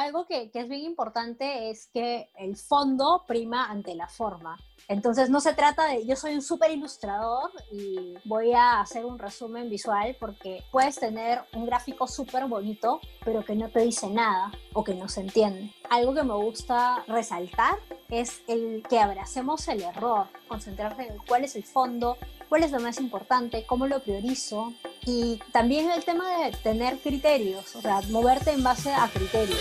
algo que, que, es bien importante es que el fondo prima ante la forma. Entonces no se trata de yo soy un súper ilustrador y voy a hacer un resumen visual porque puedes tener un gráfico súper bonito pero que no te dice nada o que no se entiende. Algo que me gusta resaltar es el que abracemos el error, concentrarse en cuál es el fondo, cuál es lo más importante, cómo lo priorizo y también el tema de tener criterios, o sea, moverte en base a criterios.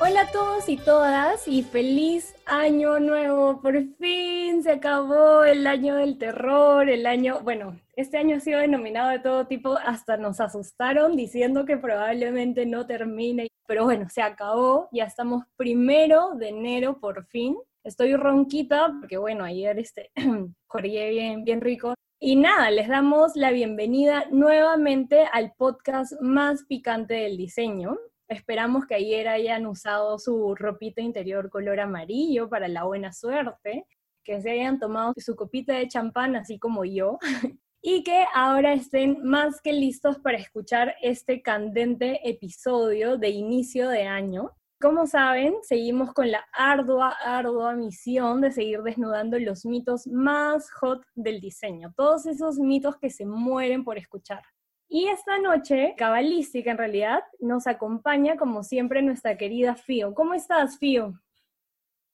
Hola a todos y todas y feliz año nuevo. Por fin se acabó el año del terror, el año, bueno, este año ha sido denominado de todo tipo, hasta nos asustaron diciendo que probablemente no termine, pero bueno, se acabó, ya estamos primero de enero por fin. Estoy ronquita porque bueno, ayer este, corrí bien, bien rico. Y nada, les damos la bienvenida nuevamente al podcast más picante del diseño. Esperamos que ayer hayan usado su ropita interior color amarillo para la buena suerte, que se hayan tomado su copita de champán así como yo, y que ahora estén más que listos para escuchar este candente episodio de inicio de año. Como saben, seguimos con la ardua, ardua misión de seguir desnudando los mitos más hot del diseño, todos esos mitos que se mueren por escuchar. Y esta noche, cabalística en realidad, nos acompaña como siempre nuestra querida Fío. ¿Cómo estás, Fío?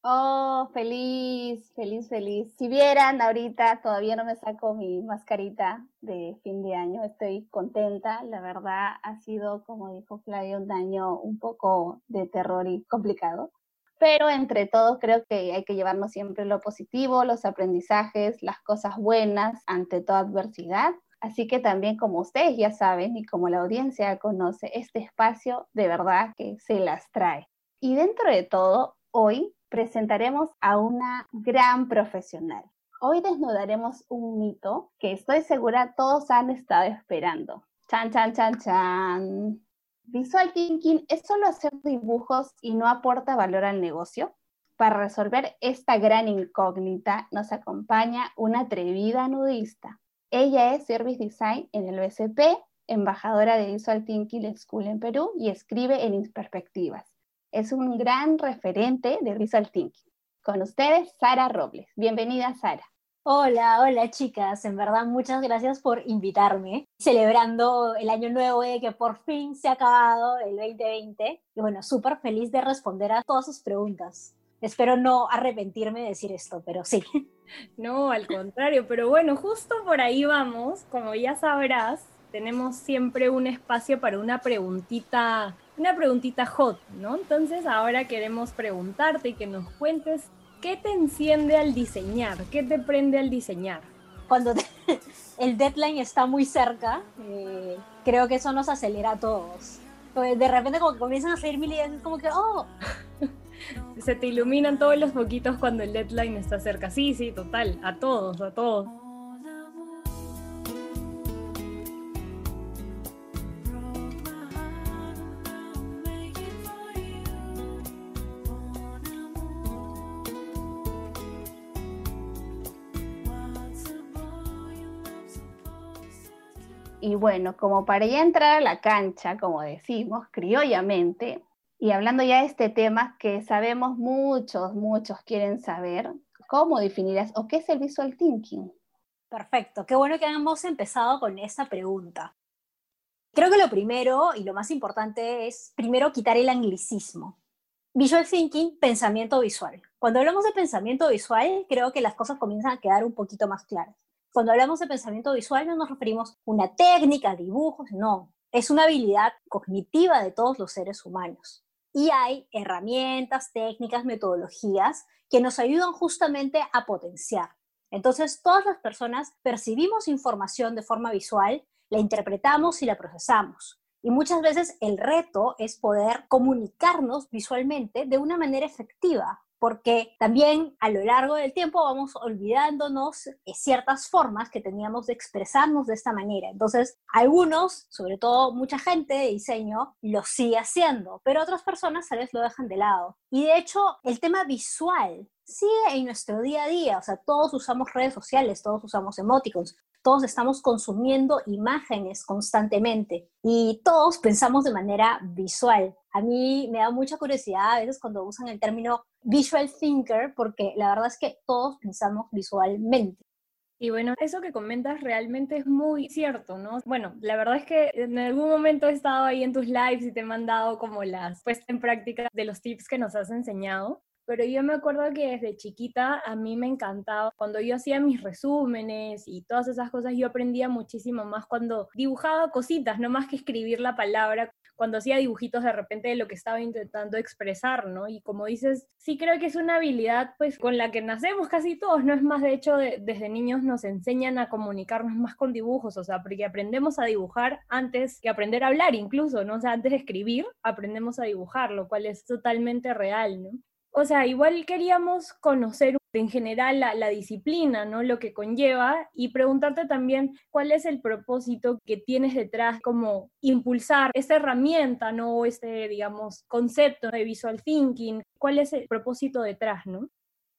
Oh, feliz, feliz, feliz. Si vieran ahorita, todavía no me saco mi mascarita de fin de año. Estoy contenta. La verdad ha sido, como dijo Flavio, un año un poco de terror y complicado. Pero entre todos creo que hay que llevarnos siempre lo positivo, los aprendizajes, las cosas buenas ante toda adversidad Así que también como ustedes ya saben y como la audiencia conoce, este espacio de verdad que se las trae. Y dentro de todo, hoy presentaremos a una gran profesional. Hoy desnudaremos un mito que estoy segura todos han estado esperando. Chan, chan, chan, chan. Visual Thinking es solo hacer dibujos y no aporta valor al negocio. Para resolver esta gran incógnita nos acompaña una atrevida nudista, ella es Service Design en el BCP, embajadora de Visual Thinking School en Perú y escribe en Perspectivas. Es un gran referente de Visual Thinking. Con ustedes, Sara Robles. Bienvenida, Sara. Hola, hola chicas. En verdad, muchas gracias por invitarme. Celebrando el año nuevo de que por fin se ha acabado el 2020. Y bueno, súper feliz de responder a todas sus preguntas. Espero no arrepentirme de decir esto, pero sí. No, al contrario, pero bueno, justo por ahí vamos. Como ya sabrás, tenemos siempre un espacio para una preguntita, una preguntita hot, ¿no? Entonces ahora queremos preguntarte y que nos cuentes qué te enciende al diseñar, qué te prende al diseñar. Cuando el deadline está muy cerca, eh, creo que eso nos acelera a todos. De repente como que comienzan a salir mil ideas, es como que, oh, se te iluminan todos los poquitos cuando el deadline está cerca. Sí, sí, total, a todos, a todos. Y bueno, como para ya entrar a la cancha, como decimos criollamente, y hablando ya de este tema que sabemos muchos, muchos quieren saber, ¿cómo definirás o qué es el visual thinking? Perfecto, qué bueno que hemos empezado con esta pregunta. Creo que lo primero y lo más importante es primero quitar el anglicismo. Visual thinking, pensamiento visual. Cuando hablamos de pensamiento visual, creo que las cosas comienzan a quedar un poquito más claras. Cuando hablamos de pensamiento visual no nos referimos a una técnica, dibujos, no. Es una habilidad cognitiva de todos los seres humanos y hay herramientas, técnicas, metodologías que nos ayudan justamente a potenciar. Entonces, todas las personas percibimos información de forma visual, la interpretamos y la procesamos. Y muchas veces el reto es poder comunicarnos visualmente de una manera efectiva, porque también a lo largo del tiempo vamos olvidándonos ciertas formas que teníamos de expresarnos de esta manera. Entonces, algunos, sobre todo mucha gente de diseño, lo sigue haciendo, pero otras personas tal vez lo dejan de lado. Y de hecho, el tema visual sigue en nuestro día a día, o sea, todos usamos redes sociales, todos usamos emoticons, todos estamos consumiendo imágenes constantemente y todos pensamos de manera visual. A mí me da mucha curiosidad a veces cuando usan el término visual thinker, porque la verdad es que todos pensamos visualmente. Y bueno, eso que comentas realmente es muy cierto, ¿no? Bueno, la verdad es que en algún momento he estado ahí en tus lives y te he mandado como las puestas en práctica de los tips que nos has enseñado. Pero yo me acuerdo que desde chiquita a mí me encantaba, cuando yo hacía mis resúmenes y todas esas cosas, yo aprendía muchísimo más cuando dibujaba cositas, no más que escribir la palabra, cuando hacía dibujitos de repente de lo que estaba intentando expresar, ¿no? Y como dices, sí creo que es una habilidad pues con la que nacemos casi todos, ¿no? Es más, de hecho, desde niños nos enseñan a comunicarnos más con dibujos, o sea, porque aprendemos a dibujar antes que aprender a hablar incluso, ¿no? O sea, antes de escribir, aprendemos a dibujar, lo cual es totalmente real, ¿no? O sea, igual queríamos conocer en general la, disciplina, ¿no? Lo que conlleva y preguntarte también cuál es el propósito que tienes detrás, como impulsar esta herramienta, ¿no? Este, digamos, concepto de visual thinking, cuál es el propósito detrás, ¿no?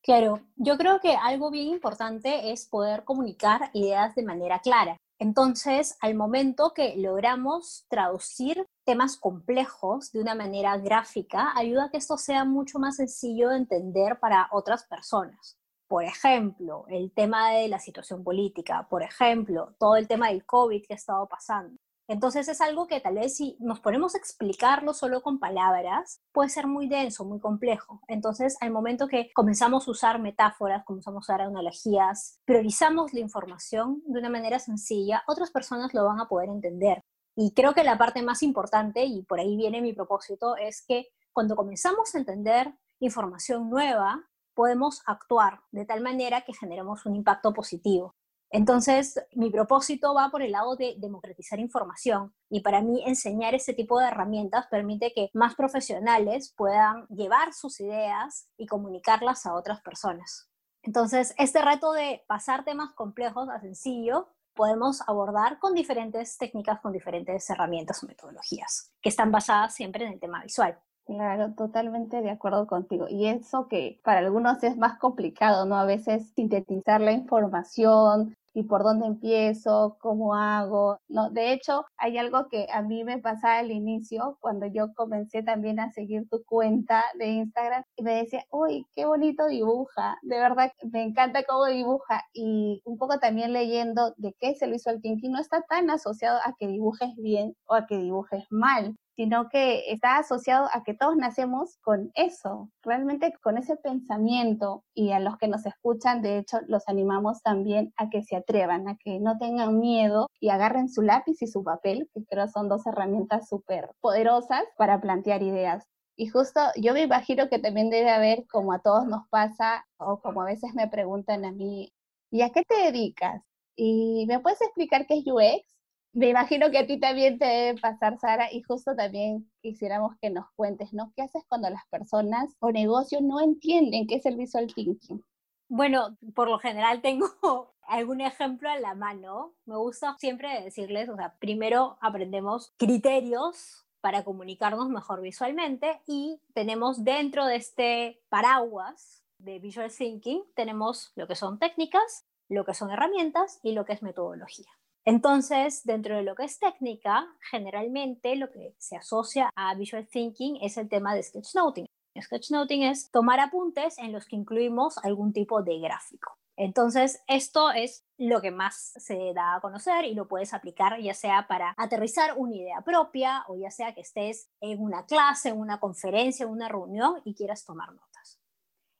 Claro, yo creo que algo bien importante es poder comunicar ideas de manera clara. Entonces, al momento que logramos traducir temas complejos de una manera gráfica, ayuda a que esto sea mucho más sencillo de entender para otras personas. Por ejemplo, el tema de la situación política, por ejemplo, todo el tema del COVID que ha estado pasando. Entonces es algo que tal vez si nos ponemos a explicarlo solo con palabras, puede ser muy denso, muy complejo. Entonces al momento que comenzamos a usar metáforas, comenzamos a usar analogías, priorizamos la información de una manera sencilla, otras personas lo van a poder entender. Y creo que la parte más importante, y por ahí viene mi propósito, es que cuando comenzamos a entender información nueva, podemos actuar de tal manera que generemos un impacto positivo. Entonces, mi propósito va por el lado de democratizar información y para mí enseñar este tipo de herramientas permite que más profesionales puedan llevar sus ideas y comunicarlas a otras personas. Entonces, este reto de pasar temas complejos a sencillo podemos abordar con diferentes técnicas, con diferentes herramientas o metodologías que están basadas siempre en el tema visual. Claro, totalmente de acuerdo contigo. Y eso que para algunos es más complicado, ¿no? A veces sintetizar la información, y por dónde empiezo, cómo hago. No, de hecho, hay algo que a mí me pasaba al inicio, cuando yo comencé también a seguir tu cuenta de Instagram, y me decía, uy, qué bonito dibuja, de verdad, me encanta cómo dibuja. Y un poco también leyendo de qué es el visual thinking, no está tan asociado a que dibujes bien o a que dibujes mal sino que está asociado a que todos nacemos con eso, realmente con ese pensamiento y a los que nos escuchan, de hecho, los animamos también a que se atrevan, a que no tengan miedo y agarren su lápiz y su papel, que creo son dos herramientas súper poderosas para plantear ideas. Y justo yo me imagino que también debe haber, como a todos nos pasa, o como a veces me preguntan a mí, ¿y a qué te dedicas? ¿Y me puedes explicar qué es UX? Me imagino que a ti también te debe pasar, Sara, y justo también quisiéramos que nos cuentes, ¿no? ¿Qué haces cuando las personas o negocios no entienden qué es el visual thinking? Bueno, por lo general tengo algún ejemplo a la mano. Me gusta siempre decirles, o sea, primero aprendemos criterios para comunicarnos mejor visualmente y tenemos dentro de este paraguas de visual thinking, tenemos lo que son técnicas, lo que son herramientas y lo que es metodología. Entonces, dentro de lo que es técnica, generalmente lo que se asocia a visual thinking es el tema de sketchnoting. Sketchnoting es tomar apuntes en los que incluimos algún tipo de gráfico. Entonces, esto es lo que más se da a conocer y lo puedes aplicar ya sea para aterrizar una idea propia o ya sea que estés en una clase, en una conferencia, en una reunión y quieras tomar notas.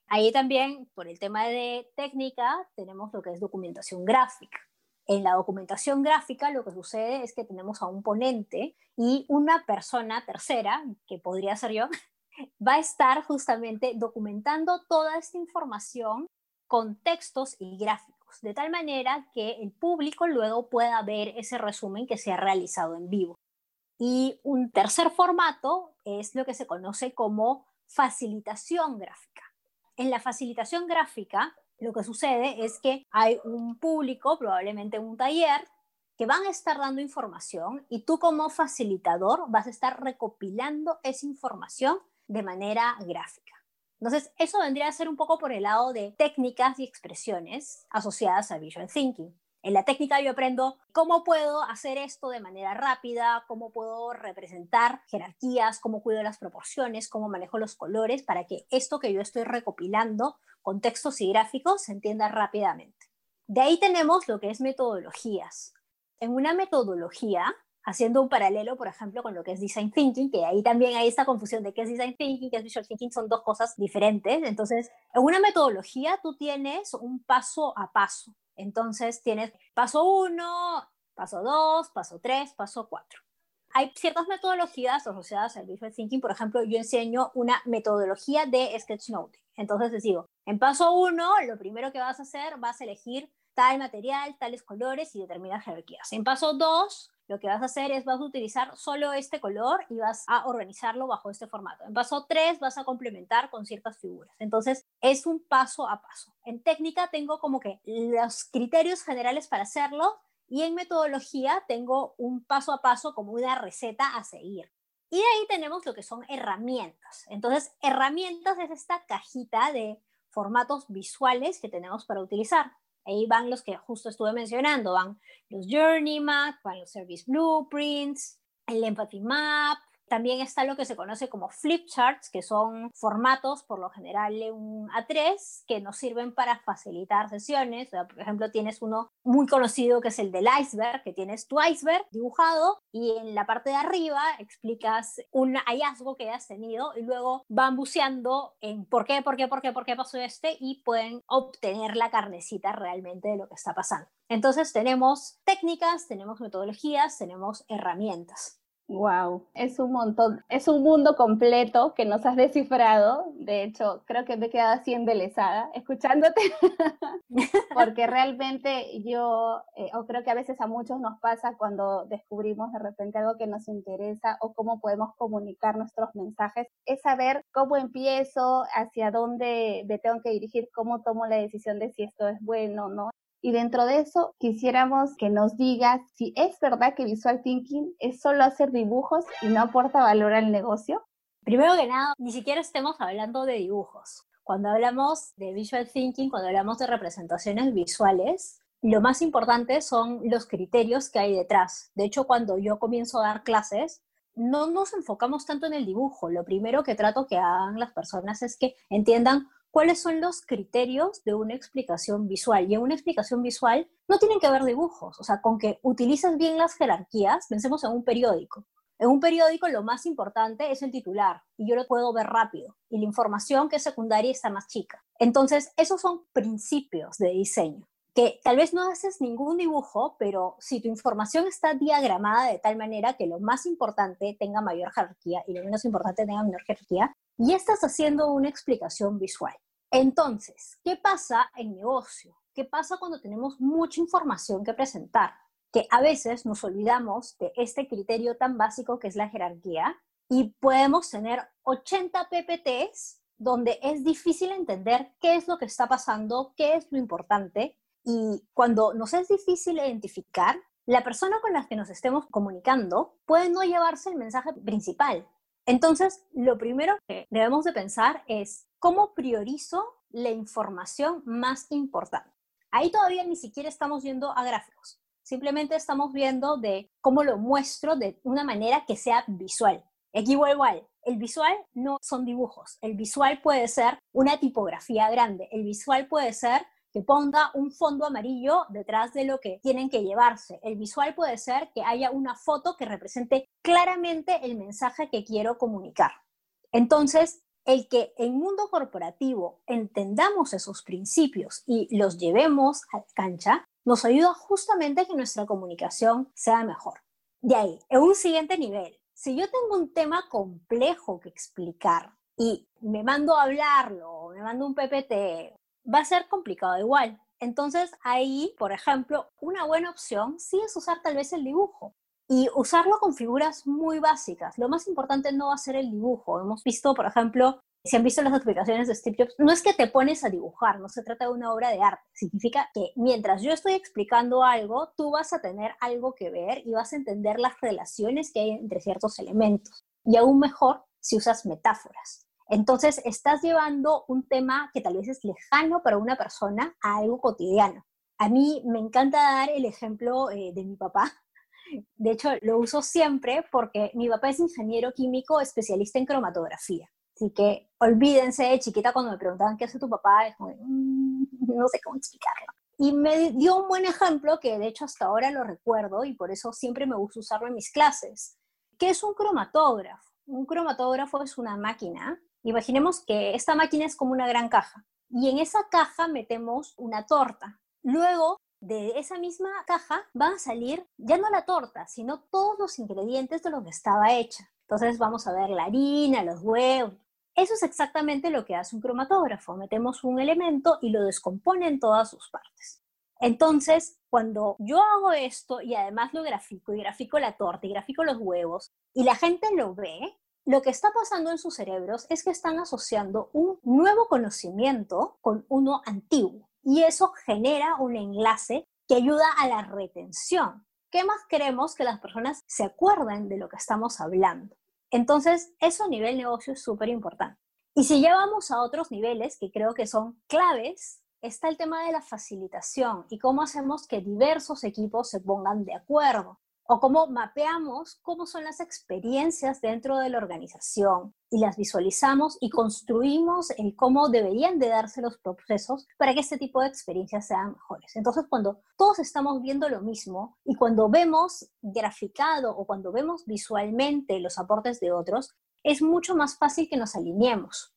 Ahí también, por el tema de técnica, tenemos lo que es documentación gráfica. En la documentación gráfica lo que sucede es que tenemos a un ponente y una persona tercera, que podría ser yo, va a estar justamente documentando toda esta información con textos y gráficos, de tal manera que el público luego pueda ver ese resumen que se ha realizado en vivo. Y un tercer formato es lo que se conoce como facilitación gráfica. En la facilitación gráfica, lo que sucede es que hay un público, probablemente un taller, que van a estar dando información y tú como facilitador vas a estar recopilando esa información de manera gráfica. Entonces, eso vendría a ser un poco por el lado de técnicas y expresiones asociadas a Visual Thinking. En la técnica yo aprendo cómo puedo hacer esto de manera rápida, cómo puedo representar jerarquías, cómo cuido las proporciones, cómo manejo los colores para que esto que yo estoy recopilando con textos y gráficos se entienda rápidamente. De ahí tenemos lo que es metodologías. En una metodología, haciendo un paralelo, por ejemplo, con lo que es design thinking, que ahí también hay esta confusión de qué es design thinking, qué es visual thinking, son dos cosas diferentes. Entonces, en una metodología tú tienes un paso a paso. Entonces, tienes paso uno, paso dos, paso tres, paso cuatro. Hay ciertas metodologías asociadas al visual thinking. Por ejemplo, yo enseño una metodología de sketchnoting. Entonces les digo, en paso uno, lo primero que vas a hacer, vas a elegir tal material, tales colores y determinadas jerarquías. En paso 2, lo que vas a hacer es vas a utilizar solo este color y vas a organizarlo bajo este formato. En paso 3 vas a complementar con ciertas figuras. Entonces es un paso a paso. En técnica tengo como que los criterios generales para hacerlo y en metodología tengo un paso a paso como una receta a seguir. Y de ahí tenemos lo que son herramientas. Entonces, herramientas es esta cajita de formatos visuales que tenemos para utilizar. Ahí van los que justo estuve mencionando, van los Journey Map, van los Service Blueprints, el Empathy Map, también está lo que se conoce como flipcharts, que son formatos, por lo general de un A3, que nos sirven para facilitar sesiones. por ejemplo, tienes uno muy conocido que es el del iceberg, que tienes tu iceberg dibujado y en la parte de arriba explicas un hallazgo que has tenido y luego van buceando en por qué, por qué, por qué, por qué pasó este y pueden obtener la carnecita realmente de lo que está pasando. Entonces tenemos técnicas, tenemos metodologías, tenemos herramientas. Wow, es un montón, es un mundo completo que nos has descifrado. De hecho, creo que me he quedado así embelesada escuchándote, porque realmente yo, eh, o creo que a veces a muchos nos pasa cuando descubrimos de repente algo que nos interesa o cómo podemos comunicar nuestros mensajes, es saber cómo empiezo, hacia dónde me tengo que dirigir, cómo tomo la decisión de si esto es bueno o no. Y dentro de eso quisiéramos que nos digas si es verdad que Visual Thinking es solo hacer dibujos y no aporta valor al negocio. Primero que nada, ni siquiera estemos hablando de dibujos. Cuando hablamos de Visual Thinking, cuando hablamos de representaciones visuales, lo más importante son los criterios que hay detrás. De hecho, cuando yo comienzo a dar clases, no nos enfocamos tanto en el dibujo. Lo primero que trato que hagan las personas es que entiendan cuáles son los criterios de una explicación visual. Y en una explicación visual no tienen que haber dibujos, o sea, con que utilices bien las jerarquías, pensemos en un periódico. En un periódico lo más importante es el titular y yo lo puedo ver rápido y la información que es secundaria está más chica. Entonces, esos son principios de diseño que tal vez no haces ningún dibujo, pero si tu información está diagramada de tal manera que lo más importante tenga mayor jerarquía y lo menos importante tenga menor jerarquía, ya estás haciendo una explicación visual. Entonces, ¿qué pasa en negocio? ¿Qué pasa cuando tenemos mucha información que presentar? Que a veces nos olvidamos de este criterio tan básico que es la jerarquía y podemos tener 80 PPTs donde es difícil entender qué es lo que está pasando, qué es lo importante. Y cuando nos es difícil identificar, la persona con la que nos estemos comunicando puede no llevarse el mensaje principal. Entonces, lo primero que debemos de pensar es cómo priorizo la información más importante. Ahí todavía ni siquiera estamos viendo a gráficos, simplemente estamos viendo de cómo lo muestro de una manera que sea visual. Aquí vuelvo el visual no son dibujos, el visual puede ser una tipografía grande, el visual puede ser que ponga un fondo amarillo detrás de lo que tienen que llevarse. El visual puede ser que haya una foto que represente claramente el mensaje que quiero comunicar. Entonces, el que en mundo corporativo entendamos esos principios y los llevemos a cancha, nos ayuda justamente a que nuestra comunicación sea mejor. De ahí, en un siguiente nivel, si yo tengo un tema complejo que explicar y me mando a hablarlo, me mando un PPT va a ser complicado igual. Entonces ahí, por ejemplo, una buena opción sí es usar tal vez el dibujo y usarlo con figuras muy básicas. Lo más importante no va a ser el dibujo. Hemos visto, por ejemplo, si han visto las explicaciones de Steve Jobs, no es que te pones a dibujar, no se trata de una obra de arte. Significa que mientras yo estoy explicando algo, tú vas a tener algo que ver y vas a entender las relaciones que hay entre ciertos elementos. Y aún mejor si usas metáforas. Entonces, estás llevando un tema que tal vez es lejano para una persona a algo cotidiano. A mí me encanta dar el ejemplo eh, de mi papá. De hecho, lo uso siempre porque mi papá es ingeniero químico especialista en cromatografía. Así que olvídense de chiquita cuando me preguntaban qué hace tu papá, es como, mm, no sé cómo explicarlo. Y me dio un buen ejemplo que de hecho hasta ahora lo recuerdo y por eso siempre me gusta usarlo en mis clases. ¿Qué es un cromatógrafo? Un cromatógrafo es una máquina. Imaginemos que esta máquina es como una gran caja y en esa caja metemos una torta. Luego de esa misma caja van a salir ya no la torta, sino todos los ingredientes de lo que estaba hecha. Entonces vamos a ver la harina, los huevos, eso es exactamente lo que hace un cromatógrafo. Metemos un elemento y lo descompone en todas sus partes. Entonces, cuando yo hago esto y además lo grafico, y grafico la torta, y grafico los huevos, y la gente lo ve, lo que está pasando en sus cerebros es que están asociando un nuevo conocimiento con uno antiguo. Y eso genera un enlace que ayuda a la retención. ¿Qué más queremos que las personas se acuerden de lo que estamos hablando? Entonces, eso a nivel negocio es súper importante. Y si ya vamos a otros niveles que creo que son claves, está el tema de la facilitación y cómo hacemos que diversos equipos se pongan de acuerdo o cómo mapeamos cómo son las experiencias dentro de la organización y las visualizamos y construimos el cómo deberían de darse los procesos para que este tipo de experiencias sean mejores. Entonces, cuando todos estamos viendo lo mismo y cuando vemos graficado o cuando vemos visualmente los aportes de otros, es mucho más fácil que nos alineemos.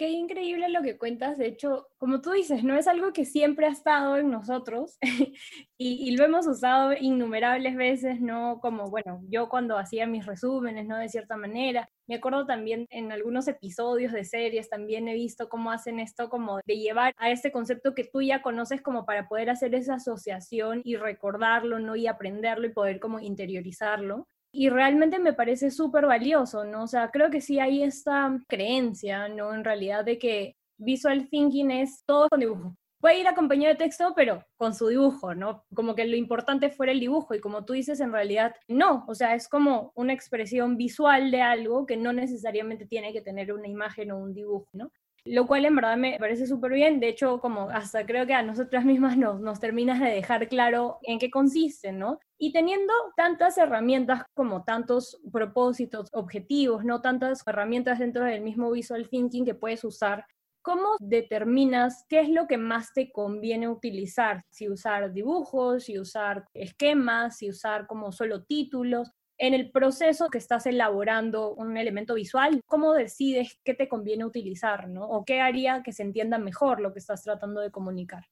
Qué increíble lo que cuentas. De hecho, como tú dices, no es algo que siempre ha estado en nosotros y, lo hemos usado innumerables veces, ¿no? Como, bueno, yo cuando hacía mis resúmenes, ¿no? De cierta manera. Me acuerdo también en algunos episodios de series, también he visto cómo hacen esto, como de llevar a este concepto que tú ya conoces como para poder hacer esa asociación y recordarlo, ¿no? Y aprenderlo y poder como interiorizarlo y realmente me parece súper valioso, ¿no? O sea, creo que sí hay esta creencia, ¿no? En realidad de que visual thinking es todo con dibujo. Puede ir acompañado de texto, pero con su dibujo, ¿no? Como que lo importante fuera el dibujo y como tú dices, en realidad no, o sea, es como una expresión visual de algo que no necesariamente tiene que tener una imagen o un dibujo, ¿no? Lo cual en verdad me parece súper bien. De hecho, como hasta creo que a nosotras mismas nos, nos terminas de dejar claro en qué consiste, ¿no? Y teniendo tantas herramientas como tantos propósitos, objetivos, no tantas herramientas dentro del mismo visual thinking que puedes usar, ¿cómo determinas qué es lo que más te conviene utilizar? Si usar dibujos, si usar esquemas, si usar como solo títulos en el proceso que estás elaborando un elemento visual, ¿cómo decides qué te conviene utilizar, ¿no? O qué haría que se entienda mejor lo que estás tratando de comunicar?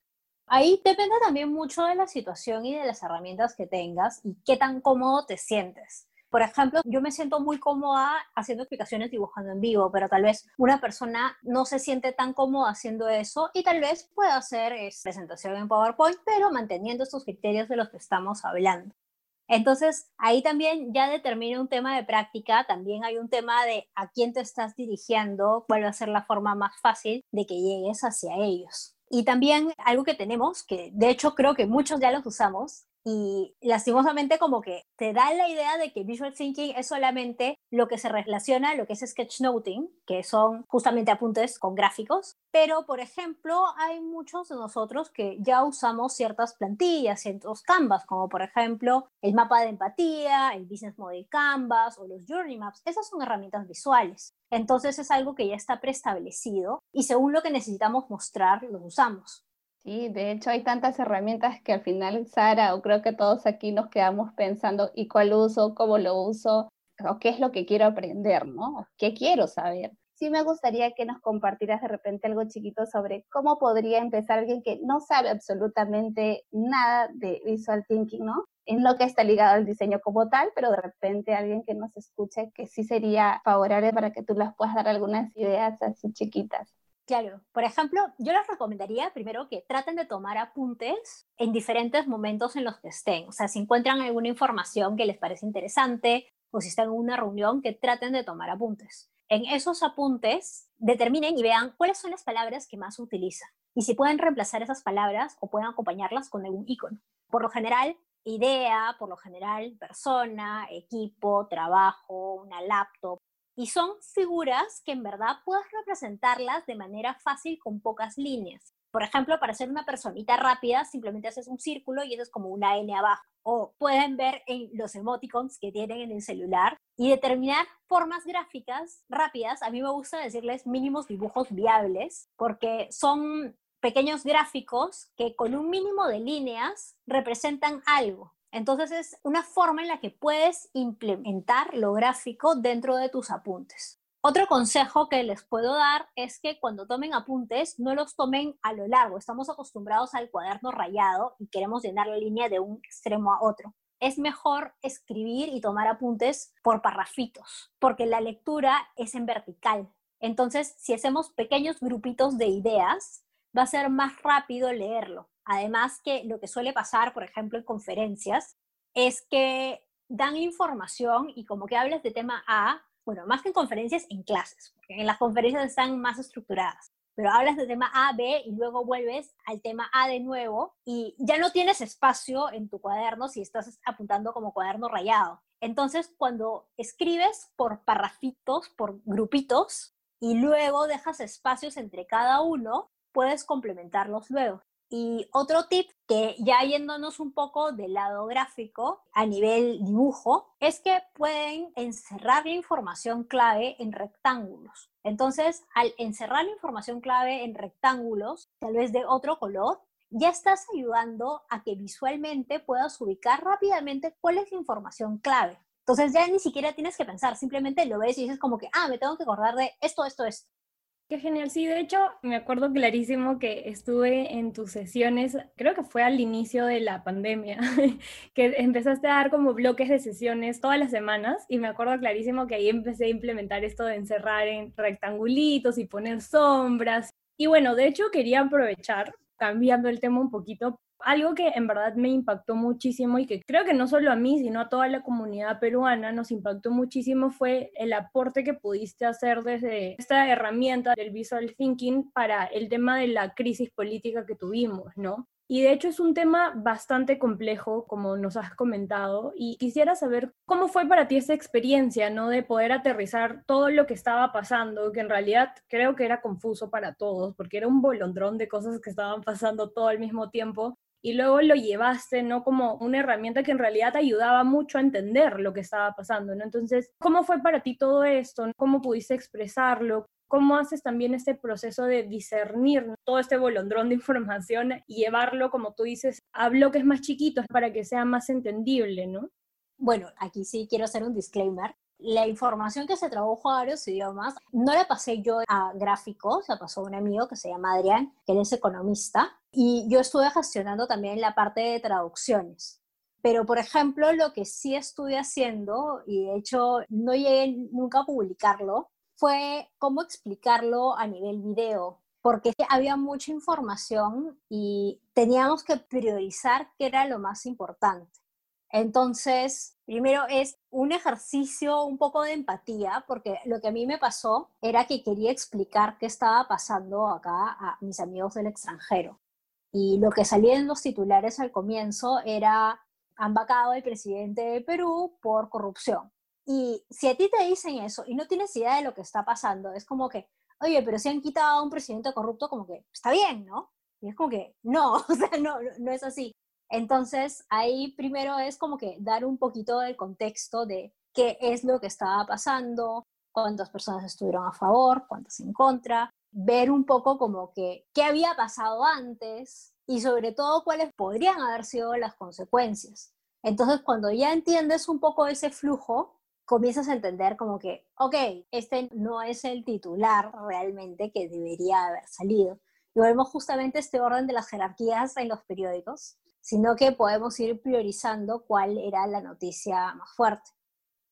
Ahí depende también mucho de la situación y de las herramientas que tengas y qué tan cómodo te sientes. Por ejemplo, yo me siento muy cómoda haciendo explicaciones dibujando en vivo, pero tal vez una persona no se siente tan cómoda haciendo eso y tal vez pueda hacer presentación en PowerPoint, pero manteniendo estos criterios de los que estamos hablando. Entonces, ahí también ya determina un tema de práctica, también hay un tema de a quién te estás dirigiendo, cuál va a ser la forma más fácil de que llegues hacia ellos. Y también algo que tenemos, que de hecho creo que muchos ya los usamos, y lastimosamente como que te da la idea de que visual thinking es solamente lo que se relaciona a lo que es sketchnoting, que son justamente apuntes con gráficos, pero por ejemplo hay muchos de nosotros que ya usamos ciertas plantillas, ciertos canvas, como por ejemplo el mapa de empatía, el business model canvas o los journey maps, esas son herramientas visuales. Entonces es algo que ya está preestablecido y según lo que necesitamos mostrar, lo usamos. Sí, de hecho hay tantas herramientas que al final, Sara, o creo que todos aquí nos quedamos pensando, ¿y cuál uso? ¿Cómo lo uso? ¿O qué es lo que quiero aprender? ¿no? ¿Qué quiero saber? Sí me gustaría que nos compartieras de repente algo chiquito sobre cómo podría empezar alguien que no sabe absolutamente nada de visual thinking, ¿no? En lo que está ligado al diseño como tal, pero de repente alguien que nos escuche que sí sería favorable para que tú las puedas dar algunas ideas así chiquitas. Claro, por ejemplo, yo les recomendaría primero que traten de tomar apuntes en diferentes momentos en los que estén. O sea, si encuentran alguna información que les parece interesante o si están en una reunión, que traten de tomar apuntes. En esos apuntes, determinen y vean cuáles son las palabras que más utilizan y si pueden reemplazar esas palabras o pueden acompañarlas con algún icono. Por lo general, idea, por lo general, persona, equipo, trabajo, una laptop. Y son figuras que en verdad puedes representarlas de manera fácil con pocas líneas. Por ejemplo, para hacer una personita rápida, simplemente haces un círculo y eso es como una N abajo. O pueden ver en los emoticons que tienen en el celular y determinar formas gráficas rápidas. A mí me gusta decirles mínimos dibujos viables porque son pequeños gráficos que con un mínimo de líneas representan algo. Entonces es una forma en la que puedes implementar lo gráfico dentro de tus apuntes. Otro consejo que les puedo dar es que cuando tomen apuntes no los tomen a lo largo. Estamos acostumbrados al cuaderno rayado y queremos llenar la línea de un extremo a otro. Es mejor escribir y tomar apuntes por parrafitos, porque la lectura es en vertical. Entonces, si hacemos pequeños grupitos de ideas, va a ser más rápido leerlo. Además que lo que suele pasar, por ejemplo, en conferencias, es que dan información y como que hables de tema A, bueno, más que en conferencias, en clases, porque en las conferencias están más estructuradas, pero hablas de tema A, B y luego vuelves al tema A de nuevo y ya no tienes espacio en tu cuaderno si estás apuntando como cuaderno rayado. Entonces, cuando escribes por parrafitos, por grupitos, y luego dejas espacios entre cada uno, puedes complementarlos luego. Y otro tip que ya yéndonos un poco del lado gráfico a nivel dibujo es que pueden encerrar la información clave en rectángulos. Entonces, al encerrar la información clave en rectángulos, tal vez de otro color, ya estás ayudando a que visualmente puedas ubicar rápidamente cuál es la información clave. Entonces ya ni siquiera tienes que pensar, simplemente lo ves y dices como que, ah, me tengo que acordar de esto, esto, esto. Qué genial, sí, de hecho me acuerdo clarísimo que estuve en tus sesiones, creo que fue al inicio de la pandemia, que empezaste a dar como bloques de sesiones todas las semanas y me acuerdo clarísimo que ahí empecé a implementar esto de encerrar en rectangulitos y poner sombras. Y bueno, de hecho quería aprovechar, cambiando el tema un poquito, algo que en verdad me impactó muchísimo y que creo que no solo a mí, sino a toda la comunidad peruana nos impactó muchísimo fue el aporte que pudiste hacer desde esta herramienta del visual thinking para el tema de la crisis política que tuvimos, ¿no? Y de hecho es un tema bastante complejo, como nos has comentado, y quisiera saber cómo fue para ti esa experiencia, ¿no? De poder aterrizar todo lo que estaba pasando, que en realidad creo que era confuso para todos, porque era un bolondrón de cosas que estaban pasando todo al mismo tiempo, y luego lo llevaste, ¿no? Como una herramienta que en realidad te ayudaba mucho a entender lo que estaba pasando, ¿no? Entonces, ¿cómo fue para ti todo esto? ¿Cómo pudiste expresarlo? ¿Cómo haces también este proceso de discernir todo este bolondrón de información y llevarlo, como tú dices, a bloques más chiquitos para que sea más entendible, ¿no? Bueno, aquí sí quiero hacer un disclaimer la información que se tradujo a varios idiomas no la pasé yo a gráficos, la pasó un amigo que se llama Adrián, que es economista, y yo estuve gestionando también la parte de traducciones. Pero, por ejemplo, lo que sí estuve haciendo, y de hecho no llegué nunca a publicarlo, fue cómo explicarlo a nivel video, porque había mucha información y teníamos que priorizar qué era lo más importante. Entonces, primero es un ejercicio un poco de empatía, porque lo que a mí me pasó era que quería explicar qué estaba pasando acá a mis amigos del extranjero. Y lo que salía en los titulares al comienzo era, han vacado el presidente de Perú por corrupción. Y si a ti te dicen eso y no tienes idea de lo que está pasando, es como que, oye, pero si han quitado a un presidente corrupto, como que está bien, ¿no? Y es como que, no, o sea, no, no es así. Entonces, ahí primero es como que dar un poquito del contexto de qué es lo que estaba pasando, cuántas personas estuvieron a favor, cuántas en contra, ver un poco como que qué había pasado antes y sobre todo cuáles podrían haber sido las consecuencias. Entonces, cuando ya entiendes un poco ese flujo, comienzas a entender como que, ok, este no es el titular realmente que debería haber salido. Y vemos justamente este orden de las jerarquías en los periódicos, sino que podemos ir priorizando cuál era la noticia más fuerte.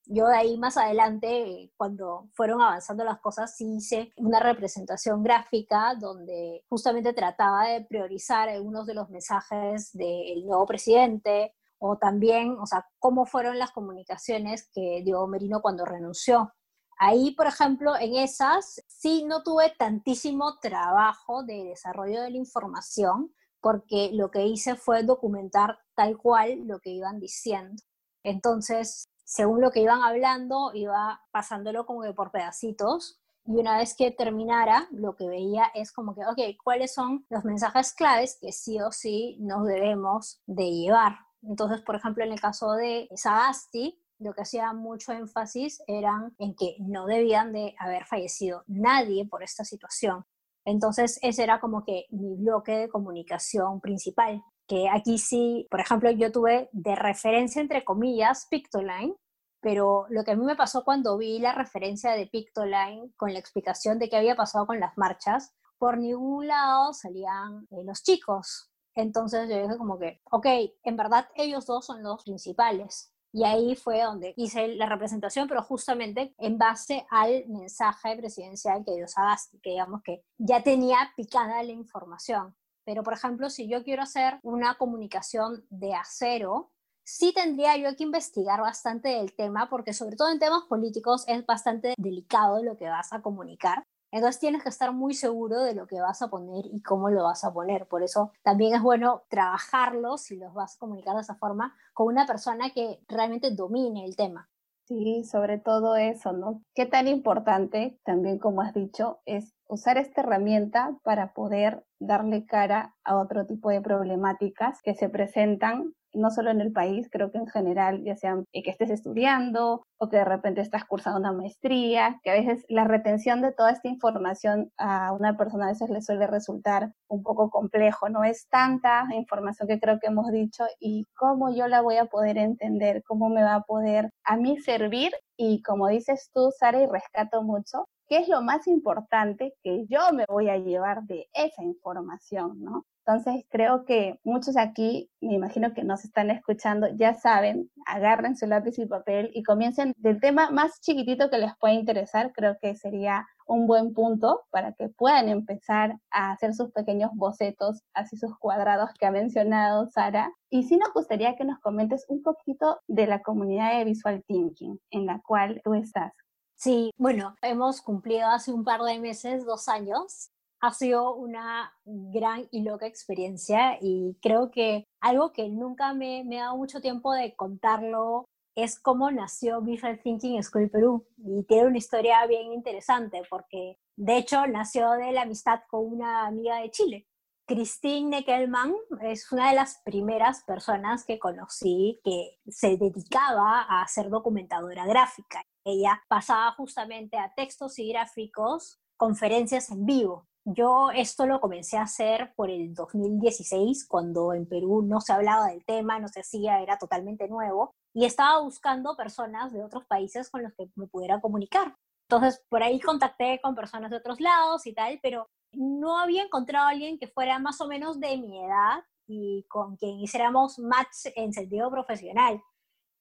Yo de ahí más adelante, cuando fueron avanzando las cosas, sí hice una representación gráfica donde justamente trataba de priorizar algunos de los mensajes del nuevo presidente o también, o sea, cómo fueron las comunicaciones que dio Merino cuando renunció. Ahí, por ejemplo, en esas sí no tuve tantísimo trabajo de desarrollo de la información, porque lo que hice fue documentar tal cual lo que iban diciendo. Entonces, según lo que iban hablando, iba pasándolo como que por pedacitos. Y una vez que terminara, lo que veía es como que, ok, ¿cuáles son los mensajes claves que sí o sí nos debemos de llevar? Entonces, por ejemplo, en el caso de Sagasti, lo que hacía mucho énfasis eran en que no debían de haber fallecido nadie por esta situación. Entonces, ese era como que mi bloque de comunicación principal, que aquí sí, por ejemplo, yo tuve de referencia, entre comillas, Pictoline, pero lo que a mí me pasó cuando vi la referencia de Pictoline con la explicación de qué había pasado con las marchas, por ningún lado salían eh, los chicos. Entonces yo dije como que, ok, en verdad ellos dos son los principales. Y ahí fue donde hice la representación, pero justamente en base al mensaje presidencial que dio Sagasti, que digamos que ya tenía picada la información. Pero, por ejemplo, si yo quiero hacer una comunicación de acero, sí tendría yo que investigar bastante del tema, porque sobre todo en temas políticos es bastante delicado lo que vas a comunicar. Entonces tienes que estar muy seguro de lo que vas a poner y cómo lo vas a poner. Por eso también es bueno trabajarlo si los vas a comunicar de esa forma con una persona que realmente domine el tema. Sí, sobre todo eso, ¿no? Qué tan importante, también como has dicho, es usar esta herramienta para poder darle cara a otro tipo de problemáticas que se presentan no solo en el país, creo que en general, ya sea que estés estudiando o que de repente estás cursando una maestría, que a veces la retención de toda esta información a una persona a veces le suele resultar un poco complejo, no es tanta información que creo que hemos dicho y cómo yo la voy a poder entender, cómo me va a poder a mí servir. Y como dices tú, Sara, y rescato mucho, qué es lo más importante que yo me voy a llevar de esa información, ¿no? Entonces creo que muchos aquí, me imagino que nos están escuchando, ya saben, agarren su lápiz y papel y comiencen del tema más chiquitito que les pueda interesar. Creo que sería un buen punto para que puedan empezar a hacer sus pequeños bocetos, así sus cuadrados que ha mencionado Sara. Y sí nos gustaría que nos comentes un poquito de la comunidad de Visual Thinking en la cual tú estás. Sí, bueno, hemos cumplido hace un par de meses, dos años, ha sido una gran y loca experiencia y creo que algo que nunca me, me, ha dado mucho tiempo de contarlo es cómo nació Visual Thinking School Perú y tiene una historia bien interesante porque de hecho nació de la amistad con una amiga de Chile. Christine Neckelman es una de las primeras personas que conocí que se dedicaba a ser documentadora gráfica. Ella pasaba justamente a textos y gráficos conferencias en vivo. Yo esto lo comencé a hacer por el 2016, cuando en Perú no se hablaba del tema, no se hacía, era totalmente nuevo, y estaba buscando personas de otros países con los que me pudiera comunicar. Entonces, por ahí contacté con personas de otros lados y tal, pero no había encontrado a alguien que fuera más o menos de mi edad y con quien hiciéramos match en sentido profesional.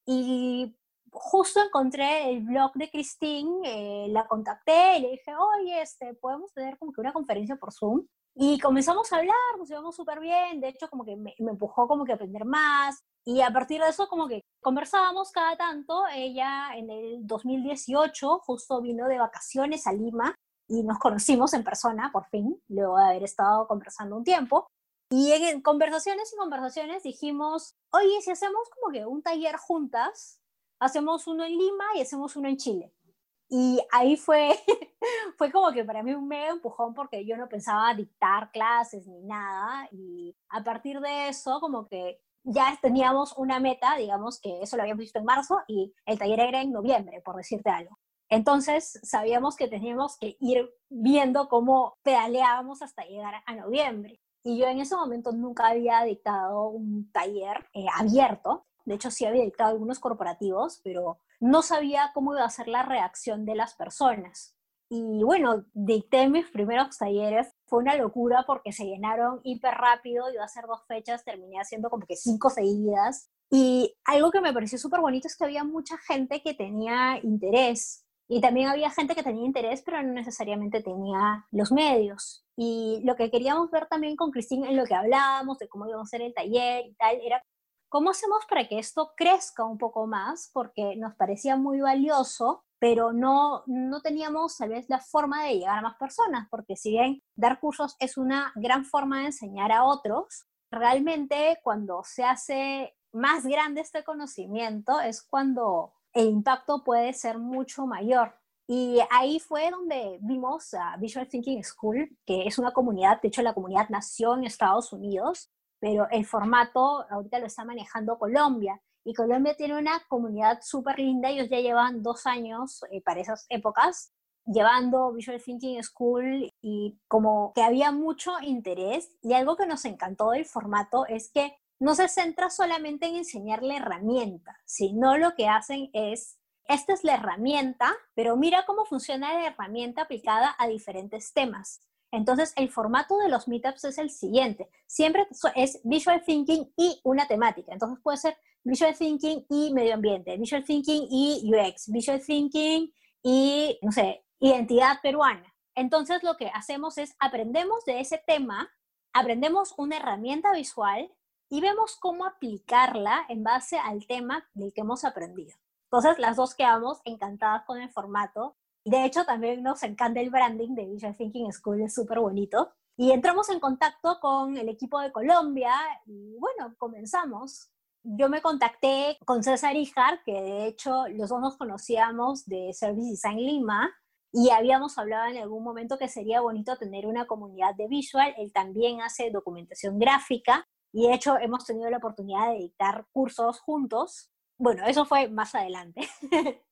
Y justo encontré el blog de Christine, eh, la contacté y le dije, oye, este, podemos tener como que una conferencia por Zoom. Y comenzamos a hablar, nos llevamos súper bien, de hecho como que me, me, empujó como que a aprender más. Y a partir de eso como que conversábamos cada tanto. Ella en el 2018 justo vino de vacaciones a Lima y nos conocimos en persona, por fin, luego de haber estado conversando un tiempo. Y en conversaciones y conversaciones dijimos, oye, si hacemos como que un taller juntas, hacemos uno en Lima y hacemos uno en Chile. Y ahí fue, fue como que para mí un mega empujón porque yo no pensaba dictar clases ni nada. Y a partir de eso, como que ya teníamos una meta, digamos que eso lo habíamos visto en marzo y el taller era en noviembre, por decirte algo. Entonces sabíamos que teníamos que ir viendo cómo pedaleábamos hasta llegar a noviembre. Y yo en ese momento nunca había dictado un taller eh, abierto, de hecho, sí había dictado algunos corporativos, pero no sabía cómo iba a ser la reacción de las personas. Y bueno, dicté mis primeros talleres. Fue una locura porque se llenaron hiper rápido. Iba a ser dos fechas, terminé haciendo como que cinco seguidas. Y algo que me pareció súper bonito es que había mucha gente que tenía interés. Y también había gente que tenía interés, pero no necesariamente tenía los medios. Y lo que queríamos ver también con Cristina en lo que hablábamos, de cómo íbamos a hacer el taller y tal, era ¿Cómo hacemos para que esto crezca un poco más? Porque nos parecía muy valioso pero no, no teníamos tal vez la forma de llegar a más personas, porque si bien dar cursos es una gran forma de enseñar a otros, realmente cuando se hace más grande este conocimiento es cuando el impacto puede ser mucho mayor. Y ahí fue donde vimos a Visual Thinking School, que es una comunidad, de hecho la comunidad nació en Estados Unidos, pero el formato ahorita lo está manejando Colombia. Y Colombia tiene una comunidad súper linda, ellos ya llevan dos años eh, para esas épocas llevando Visual Thinking School y como que había mucho interés y algo que nos encantó del formato es que no se centra solamente en enseñar la herramienta, sino lo que hacen es, esta es la herramienta, pero mira cómo funciona la herramienta aplicada a diferentes temas. Entonces, el formato de los meetups es el siguiente. Siempre es visual thinking y una temática. Entonces, puede ser visual thinking y medio ambiente, visual thinking y UX, visual thinking y, no sé, identidad peruana. Entonces, lo que hacemos es aprendemos de ese tema, aprendemos una herramienta visual y vemos cómo aplicarla en base al tema del que hemos aprendido. Entonces, las dos quedamos encantadas con el formato. De hecho, también nos encanta el branding de Visual Thinking School, es súper bonito. Y entramos en contacto con el equipo de Colombia y bueno, comenzamos. Yo me contacté con César Ijar, que de hecho los dos nos conocíamos de Service Design Lima, y habíamos hablado en algún momento que sería bonito tener una comunidad de visual. Él también hace documentación gráfica y de hecho hemos tenido la oportunidad de dictar cursos juntos. Bueno, eso fue más adelante.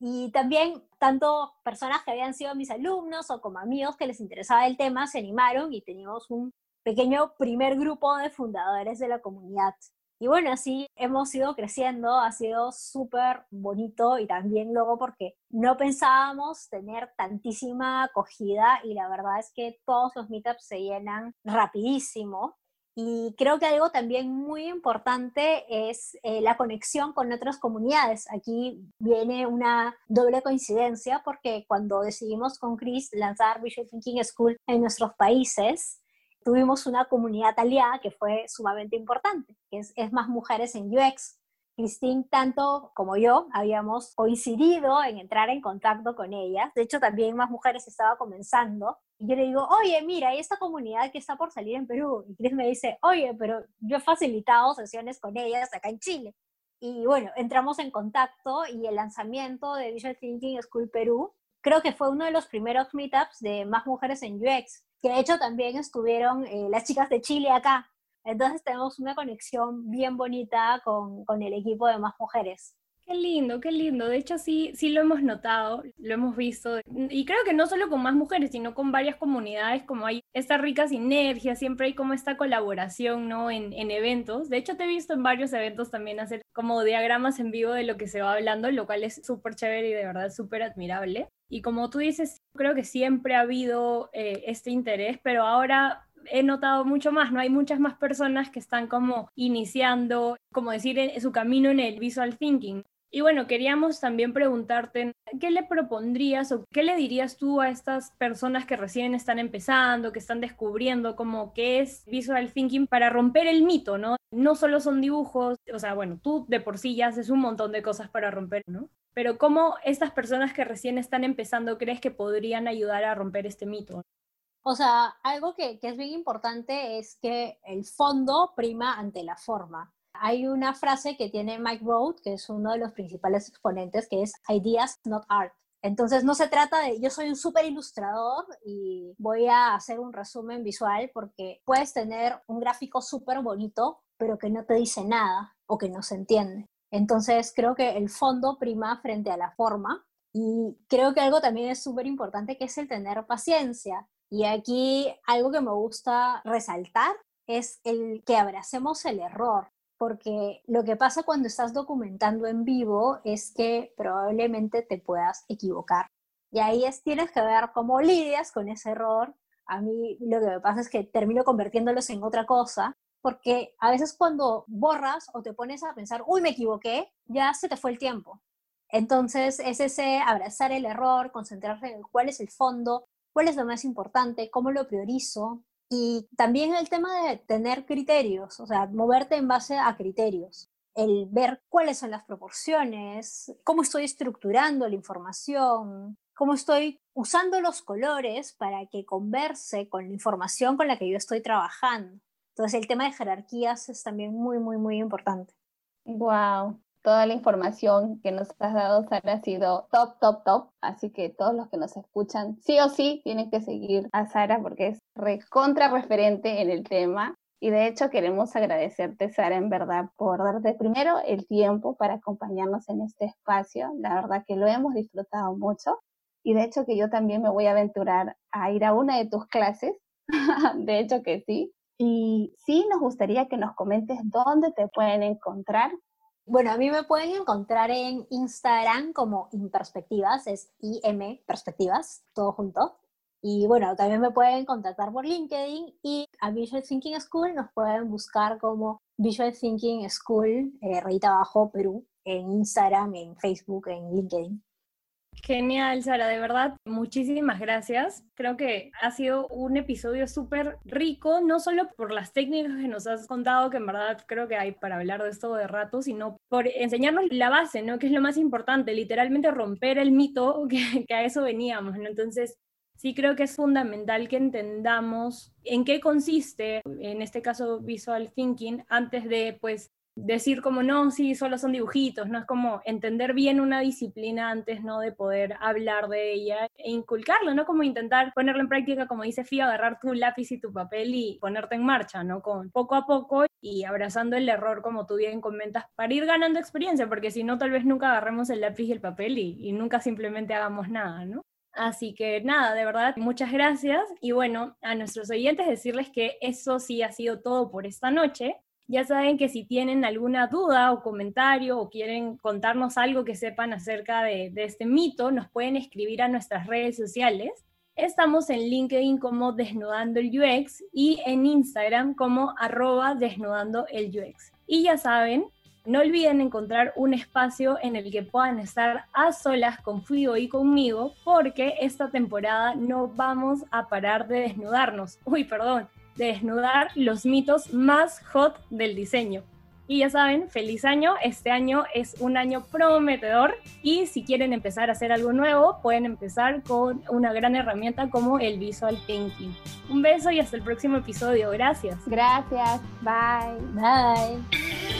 y también tanto personas que habían sido mis alumnos o como amigos que les interesaba el tema se animaron y teníamos un pequeño primer grupo de fundadores de la comunidad. Y bueno, así hemos ido creciendo, ha sido súper bonito y también luego porque no pensábamos tener tantísima acogida y la verdad es que todos los meetups se llenan rapidísimo. Y creo que algo también muy importante es eh, la conexión con otras comunidades. Aquí viene una doble coincidencia porque cuando decidimos con Chris lanzar Visual Thinking School en nuestros países, tuvimos una comunidad aliada que fue sumamente importante, que es, es más mujeres en UX. Christine, tanto como yo, habíamos coincidido en entrar en contacto con ellas. De hecho, también más mujeres estaba comenzando. Y yo le digo, oye, mira, hay esta comunidad que está por salir en Perú. Y Chris me dice, oye, pero yo he facilitado sesiones con ellas acá en Chile. Y bueno, entramos en contacto y el lanzamiento de Visual Thinking School Perú creo que fue uno de los primeros meetups de más mujeres en UX, que de hecho también estuvieron eh, las chicas de Chile acá. Entonces tenemos una conexión bien bonita con, con el equipo de más mujeres. Qué lindo, qué lindo. De hecho, sí, sí lo hemos notado, lo hemos visto. Y creo que no solo con más mujeres, sino con varias comunidades, como hay esta rica sinergia, siempre hay como esta colaboración, ¿no? En, en eventos. De hecho, te he visto en varios eventos también hacer como diagramas en vivo de lo que se va hablando, lo cual es súper chévere y de verdad súper admirable. Y como tú dices, creo que siempre ha habido eh, este interés, pero ahora he notado mucho más, ¿no? Hay muchas más personas que están como iniciando, como decir, su camino en el visual thinking. Y bueno, queríamos también preguntarte, ¿qué le propondrías o qué le dirías tú a estas personas que recién están empezando, que están descubriendo como es visual thinking para romper el mito, ¿no? No solo son dibujos, o sea, bueno, tú de por sí ya haces un montón de cosas para romper, ¿no? Pero ¿cómo estas personas que recién están empezando crees que podrían ayudar a romper este mito? O sea, algo que, que es bien importante es que el fondo prima ante la forma hay una frase que tiene Mike Road, que es uno de los principales exponentes, que es Ideas, not art. Entonces no se trata de yo soy un súper ilustrador y voy a hacer un resumen visual porque puedes tener un gráfico súper bonito, pero que no te dice nada o que no se entiende. Entonces creo que el fondo prima frente a la forma y creo que algo también es súper importante que es el tener paciencia. Y aquí algo que me gusta resaltar es el que abracemos el error porque lo que pasa cuando estás documentando en vivo es que probablemente te puedas equivocar. Y ahí es, tienes que ver cómo lidias con ese error. A mí lo que me pasa es que termino convirtiéndolos en otra cosa, porque a veces cuando borras o te pones a pensar, uy, me equivoqué, ya se te fue el tiempo. Entonces es ese abrazar el error, concentrarse en cuál es el fondo, cuál es lo más importante, cómo lo priorizo, y también el tema de tener criterios, o sea, moverte en base a criterios. el ver cuáles son las proporciones, cómo estoy estructurando la información, cómo estoy usando los colores para que converse con la información con la que yo estoy trabajando. Entonces el tema de jerarquías es también muy, muy, muy importante. Wow, toda la información que nos has dado, Sara, ha sido top, top, top. Así que todos los que nos escuchan, sí o sí, tienen que seguir a Sara porque es recontra referente en el tema. Y de hecho queremos agradecerte, Sara, en verdad, por darte primero el tiempo para acompañarnos en este espacio. La verdad que lo hemos disfrutado mucho. Y de hecho que yo también me voy a aventurar a ir a una de tus clases. de hecho que sí. Y sí nos gustaría que nos comentes dónde te pueden encontrar. Bueno, a mí me pueden encontrar en Instagram como Imperspectivas, es IM Perspectivas, todo junto. Y bueno, también me pueden contactar por LinkedIn y a Visual Thinking School nos pueden buscar como Visual Thinking School, eh, Rayita Abajo, Perú, en Instagram, en Facebook, en LinkedIn. Genial, Sara, de verdad, muchísimas gracias. Creo que ha sido un episodio súper rico, no solo por las técnicas que nos has contado, que en verdad creo que hay para hablar de esto de rato, sino por enseñarnos la base, ¿no? Que es lo más importante, literalmente romper el mito que, que a eso veníamos, ¿no? Entonces, sí creo que es fundamental que entendamos en qué consiste, en este caso visual thinking, antes de pues decir como no, sí, solo son dibujitos, no es como entender bien una disciplina antes, ¿no? De poder hablar de ella e inculcarlo, ¿no? Como intentar ponerlo en práctica, como dice Fía, agarrar tu lápiz y tu papel y ponerte en marcha, ¿no? Con poco a poco y abrazando el error, como tú bien comentas, para ir ganando experiencia, porque si no, tal vez nunca agarremos el lápiz y el papel y, y nunca simplemente hagamos nada, ¿no? Así que nada, de verdad, muchas gracias. Y bueno, a nuestros oyentes decirles que eso sí ha sido todo por esta noche. Ya saben que si tienen alguna duda o comentario o quieren contarnos algo que sepan acerca de, este mito, nos pueden escribir a nuestras redes sociales. Estamos en LinkedIn como Desnudando el UX y en Instagram como arroba desnudando el UX. Y ya saben, no olviden encontrar un espacio en el que puedan estar a solas con Fuigo y conmigo, porque esta temporada no vamos a parar de desnudarnos. Uy, perdón, de desnudar los mitos más hot del diseño. Y ya saben, feliz año. Este año es un año prometedor y si quieren empezar a hacer algo nuevo, pueden empezar con una gran herramienta como el Visual Thinking. Un beso y hasta el próximo episodio. Gracias. Gracias. Bye. Bye.